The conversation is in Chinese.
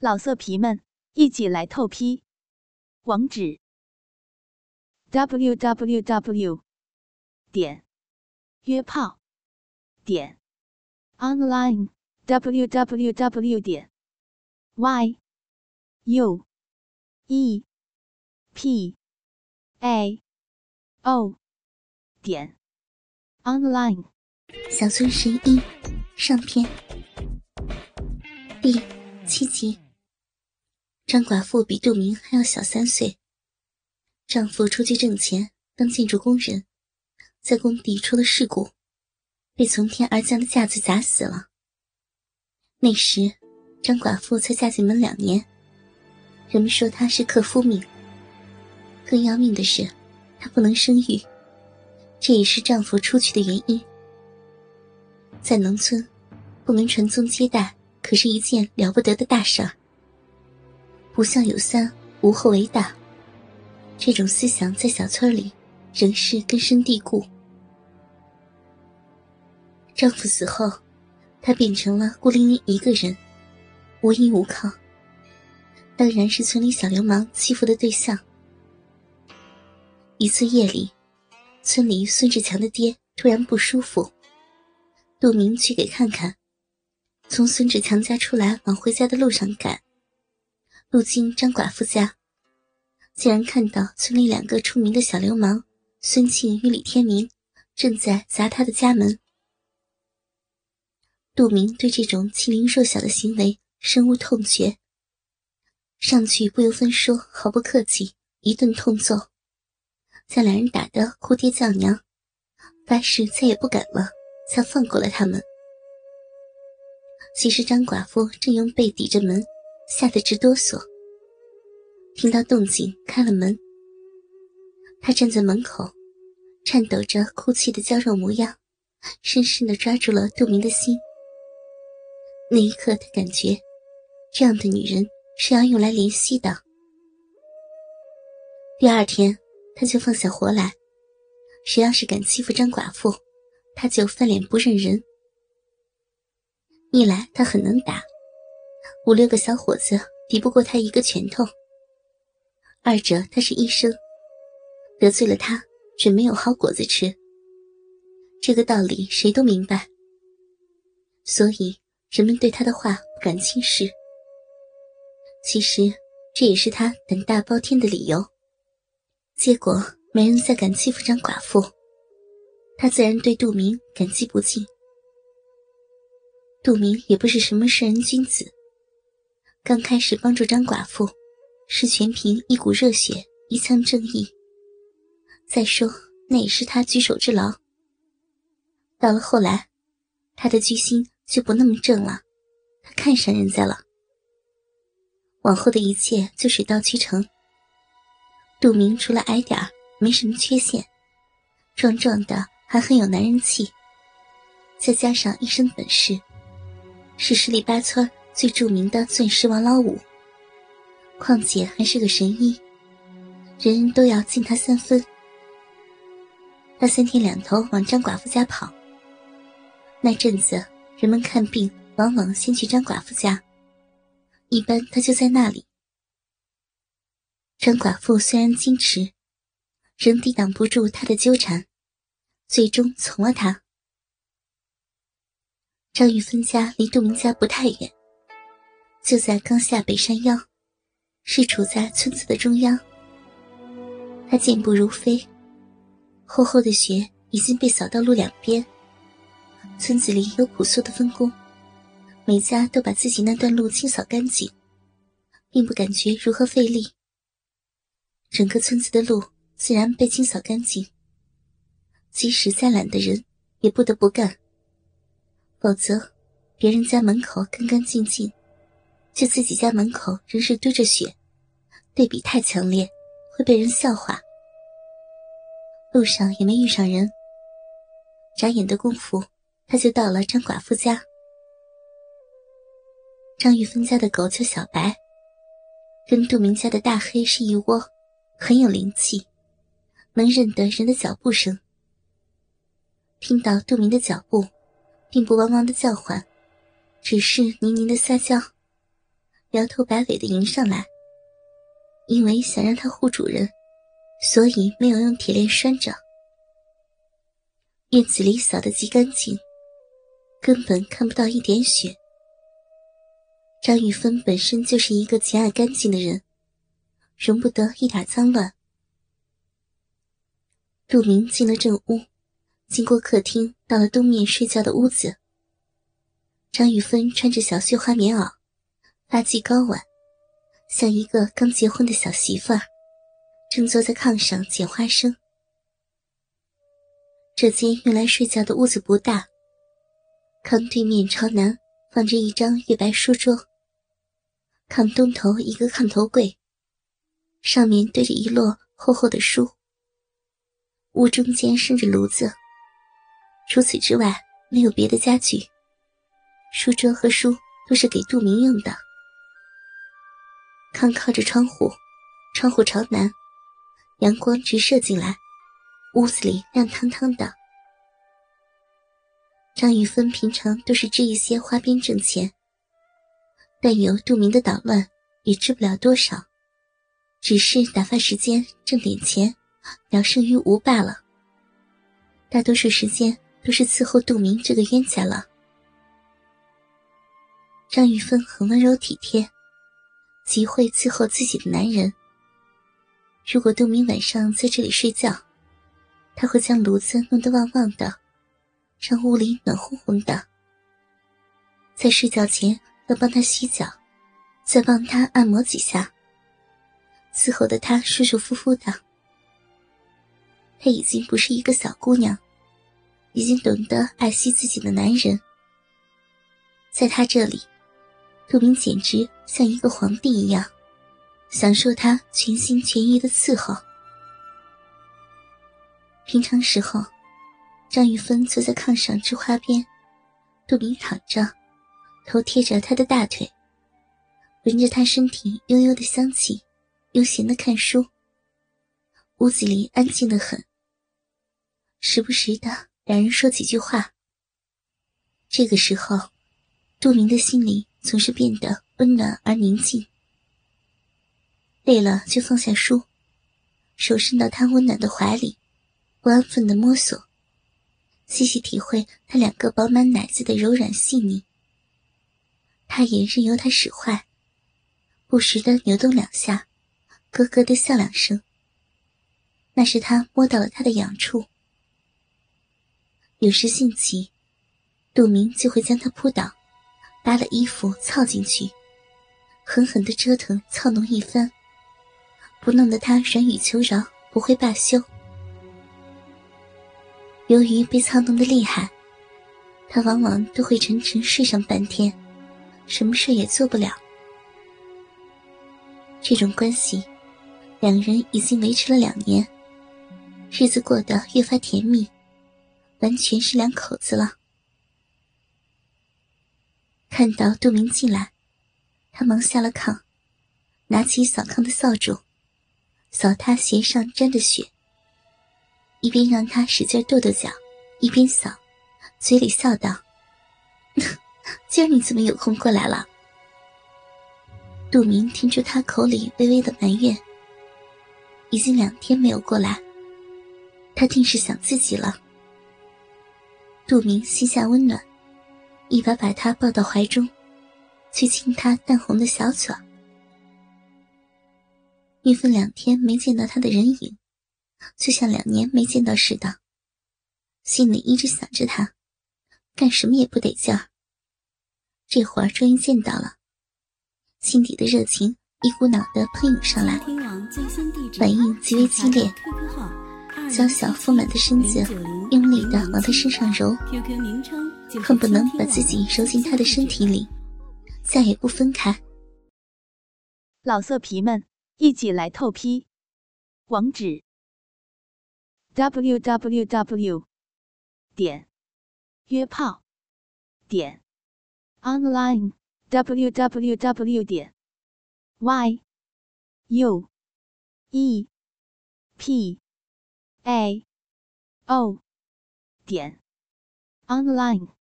老色皮们，一起来透批！网址：w w w 点约炮点 online w w w 点 y u e p a o 点 online。小村十一上篇第七集。张寡妇比杜明还要小三岁，丈夫出去挣钱当建筑工人，在工地出了事故，被从天而降的架子砸死了。那时，张寡妇才嫁进门两年，人们说她是克夫命。更要命的是，她不能生育，这也是丈夫出去的原因。在农村，不能传宗接代，可是一件了不得的大事儿。不孝有三，无后为大。这种思想在小村里仍是根深蒂固。丈夫死后，她变成了孤零零一个人，无依无靠，当然是村里小流氓欺负的对象。一次夜里，村里孙志强的爹突然不舒服，杜明去给看看，从孙志强家出来往回家的路上赶。路经张寡妇家，竟然看到村里两个出名的小流氓孙庆与李天明正在砸他的家门。杜明对这种欺凌弱小的行为深恶痛绝，上去不由分说，毫不客气，一顿痛揍，将两人打得哭爹叫娘，发誓再也不敢了，才放过了他们。其实张寡妇正用背抵着门。吓得直哆嗦。听到动静，开了门。他站在门口，颤抖着哭泣的娇弱模样，深深的抓住了杜明的心。那一刻，他感觉，这样的女人是要用来怜惜的。第二天，他就放下活来，谁要是敢欺负张寡妇，他就翻脸不认人。一来，他很能打。五六个小伙子抵不过他一个拳头。二者他是医生，得罪了他准没有好果子吃。这个道理谁都明白，所以人们对他的话不敢轻视。其实这也是他胆大包天的理由。结果没人再敢欺负张寡妇，他自然对杜明感激不尽。杜明也不是什么圣人君子。刚开始帮助张寡妇，是全凭一股热血、一腔正义。再说，那也是他举手之劳。到了后来，他的居心就不那么正了，他看上人家了。往后的一切就水到渠成。杜明除了矮点没什么缺陷，壮壮的还很有男人气，再加上一身本事，是十里八村。最著名的钻石王老五，况且还是个神医，人人都要敬他三分。他三天两头往张寡妇家跑。那阵子，人们看病往往先去张寡妇家，一般他就在那里。张寡妇虽然矜持，仍抵挡不住他的纠缠，最终从了他。张玉芬家离杜明家不太远。就在刚下北山腰，是处在村子的中央。他健步如飞，厚厚的雪已经被扫到路两边。村子里有朴素的分工，每家都把自己那段路清扫干净，并不感觉如何费力。整个村子的路自然被清扫干净，即使再懒的人也不得不干，否则别人家门口干干净净。就自己家门口仍是堆着雪，对比太强烈，会被人笑话。路上也没遇上人，眨眼的功夫，他就到了张寡妇家。张玉芬家的狗叫小白，跟杜明家的大黑是一窝，很有灵气，能认得人的脚步声。听到杜明的脚步，并不汪汪的叫唤，只是呢呢的撒娇。摇头摆尾的迎上来。因为想让他护主人，所以没有用铁链拴着。院子里扫得极干净，根本看不到一点血。张玉芬本身就是一个极爱干净的人，容不得一点脏乱。杜明进了正屋，经过客厅，到了东面睡觉的屋子。张玉芬穿着小绣花棉袄，发髻高挽。像一个刚结婚的小媳妇儿，正坐在炕上捡花生。这间用来睡觉的屋子不大，炕对面朝南放着一张月白书桌，炕东头一个炕头柜，上面堆着一摞厚厚的书。屋中间生着炉子，除此之外没有别的家具。书桌和书都是给杜明用的。炕靠着窗户，窗户朝南，阳光直射进来，屋子里亮堂堂的。张玉芬平常都是织一些花边挣钱，但有杜明的捣乱，也织不了多少，只是打发时间，挣点钱，聊胜于无罢了。大多数时间都是伺候杜明这个冤家了。张玉芬很温柔体贴。极会伺候自己的男人。如果杜明晚上在这里睡觉，他会将炉子弄得旺旺的，让屋里暖烘烘的。在睡觉前要帮他洗脚，再帮他按摩几下，伺候的他舒舒服服的。她已经不是一个小姑娘，已经懂得爱惜自己的男人。在他这里。杜明简直像一个皇帝一样，享受他全心全意的伺候。平常时候，张玉芬坐在炕上织花边，杜明躺着，头贴着他的大腿，闻着他身体悠悠的香气，悠闲的看书。屋子里安静的很，时不时的两人说几句话。这个时候，杜明的心里。总是变得温暖而宁静。累了就放下书，手伸到他温暖的怀里，不安分的摸索，细细体会他两个饱满奶子的柔软细腻。他也任由他使坏，不时的扭动两下，咯咯的笑两声。那是他摸到了他的痒处。有时兴起，杜明就会将他扑倒。扒了衣服凑进去，狠狠的折腾操弄一番，不弄得他软语求饶，不会罢休。由于被操弄的厉害，他往往都会沉沉睡上半天，什么事也做不了。这种关系，两人已经维持了两年，日子过得越发甜蜜，完全是两口子了。看到杜明进来，他忙下了炕，拿起扫炕的扫帚，扫他鞋上沾的血，一边让他使劲跺跺脚，一边扫，嘴里笑道：“ 今儿你怎么有空过来了？”杜明听出他口里微微的埋怨，已经两天没有过来，他定是想自己了。杜明心下温暖。一把把他抱到怀中，去亲他淡红的小嘴。玉芬两天没见到他的人影，就像两年没见到似的，心里一直想着他，干什么也不得劲儿。这会儿终于见到了，心底的热情一股脑的喷涌上来，反应极为激烈，娇小丰满的身子用力的往他身上揉。恨不能把自己揉进他的身体里，再也不分开。老色皮们，一起来透批！网址：w w w 点约炮点 online w w w 点 y u e p a o 点 online。